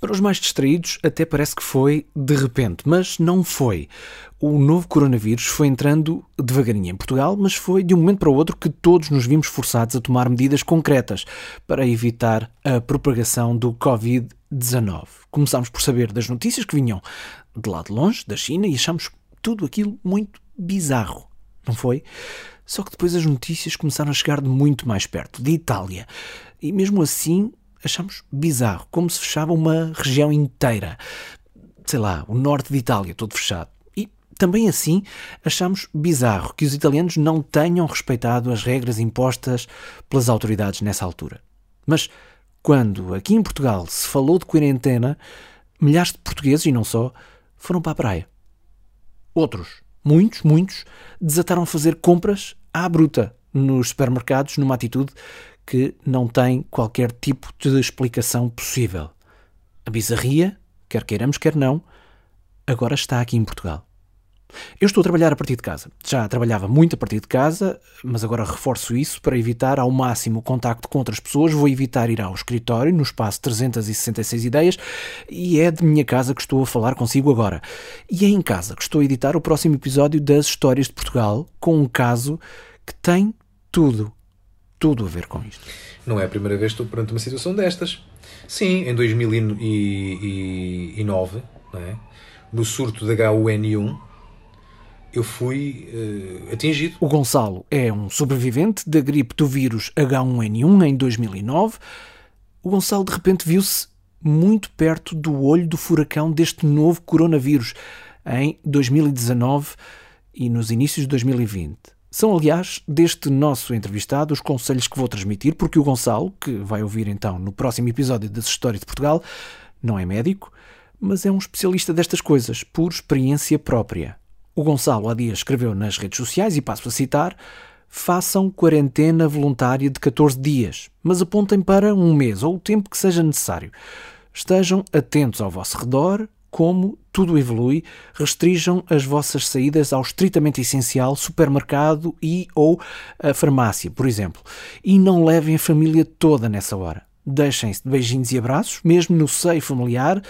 Para os mais distraídos, até parece que foi de repente, mas não foi. O novo coronavírus foi entrando devagarinho em Portugal, mas foi de um momento para o outro que todos nos vimos forçados a tomar medidas concretas para evitar a propagação do Covid-19. Começámos por saber das notícias que vinham de lá de longe, da China, e achamos tudo aquilo muito bizarro, não foi? Só que depois as notícias começaram a chegar de muito mais perto, de Itália. E mesmo assim achamos bizarro, como se fechava uma região inteira. Sei lá, o norte de Itália, todo fechado. E também assim achamos bizarro que os italianos não tenham respeitado as regras impostas pelas autoridades nessa altura. Mas quando aqui em Portugal se falou de quarentena, milhares de portugueses, e não só, foram para a praia. Outros, muitos, muitos, desataram a fazer compras à bruta nos supermercados numa atitude que não tem qualquer tipo de explicação possível. A bizarria, quer queiramos, quer não, agora está aqui em Portugal. Eu estou a trabalhar a partir de casa. Já trabalhava muito a partir de casa, mas agora reforço isso para evitar ao máximo o contacto com outras pessoas. Vou evitar ir ao escritório no espaço 366 ideias e é de minha casa que estou a falar consigo agora. E é em casa que estou a editar o próximo episódio das Histórias de Portugal com um caso que tem tudo tudo a ver com isto. Não é a primeira vez que estou perante uma situação destas. Sim, em 2009, é? no surto da H1N1, eu fui uh, atingido. O Gonçalo é um sobrevivente da gripe do vírus H1N1 em 2009. O Gonçalo de repente viu-se muito perto do olho do furacão deste novo coronavírus em 2019 e nos inícios de 2020. São, aliás, deste nosso entrevistado os conselhos que vou transmitir, porque o Gonçalo, que vai ouvir então no próximo episódio das Histórias de Portugal, não é médico, mas é um especialista destas coisas, por experiência própria. O Gonçalo há dias escreveu nas redes sociais, e passo a citar: façam quarentena voluntária de 14 dias, mas apontem para um mês ou o tempo que seja necessário. Estejam atentos ao vosso redor, como tudo evolui, restringam as vossas saídas ao estritamente essencial, supermercado e ou a farmácia, por exemplo. E não levem a família toda nessa hora. Deixem-se de beijinhos e abraços, mesmo no seio familiar.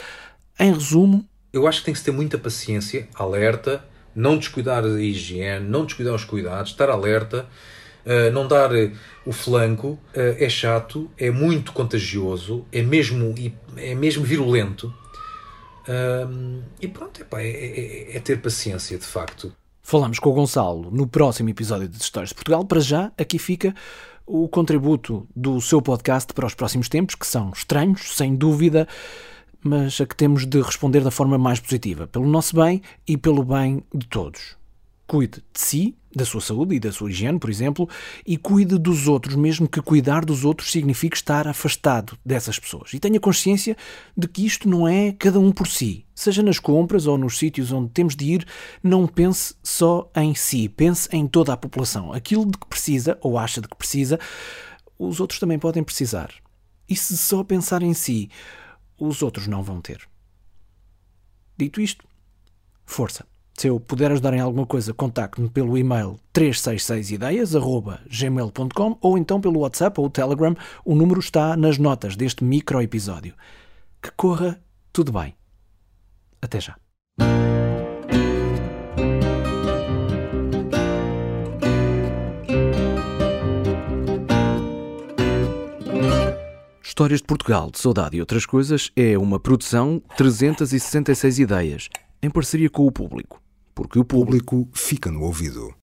Em resumo... Eu acho que tem que ter muita paciência, alerta, não descuidar a higiene, não descuidar os cuidados, estar alerta, uh, não dar uh, o flanco. É chato, é muito contagioso, é mesmo, é mesmo virulento um, e pronto, epá, é, é, é ter paciência, de facto. Falamos com o Gonçalo no próximo episódio de Histórias de Portugal. Para já, aqui fica o contributo do seu podcast para os próximos tempos, que são estranhos, sem dúvida, mas a que temos de responder da forma mais positiva, pelo nosso bem e pelo bem de todos. Cuide de si, da sua saúde e da sua higiene, por exemplo, e cuide dos outros, mesmo que cuidar dos outros signifique estar afastado dessas pessoas. E tenha consciência de que isto não é cada um por si. Seja nas compras ou nos sítios onde temos de ir, não pense só em si, pense em toda a população. Aquilo de que precisa, ou acha de que precisa, os outros também podem precisar. E se só pensar em si, os outros não vão ter. Dito isto, força! Se eu puder ajudar em alguma coisa, contacte-me pelo e-mail 366ideias.gmail.com ou então pelo WhatsApp ou Telegram. O número está nas notas deste micro episódio. Que corra tudo bem. Até já. Histórias de Portugal, de Saudade e Outras Coisas é uma produção 366 ideias, em parceria com o público porque o público fica no ouvido.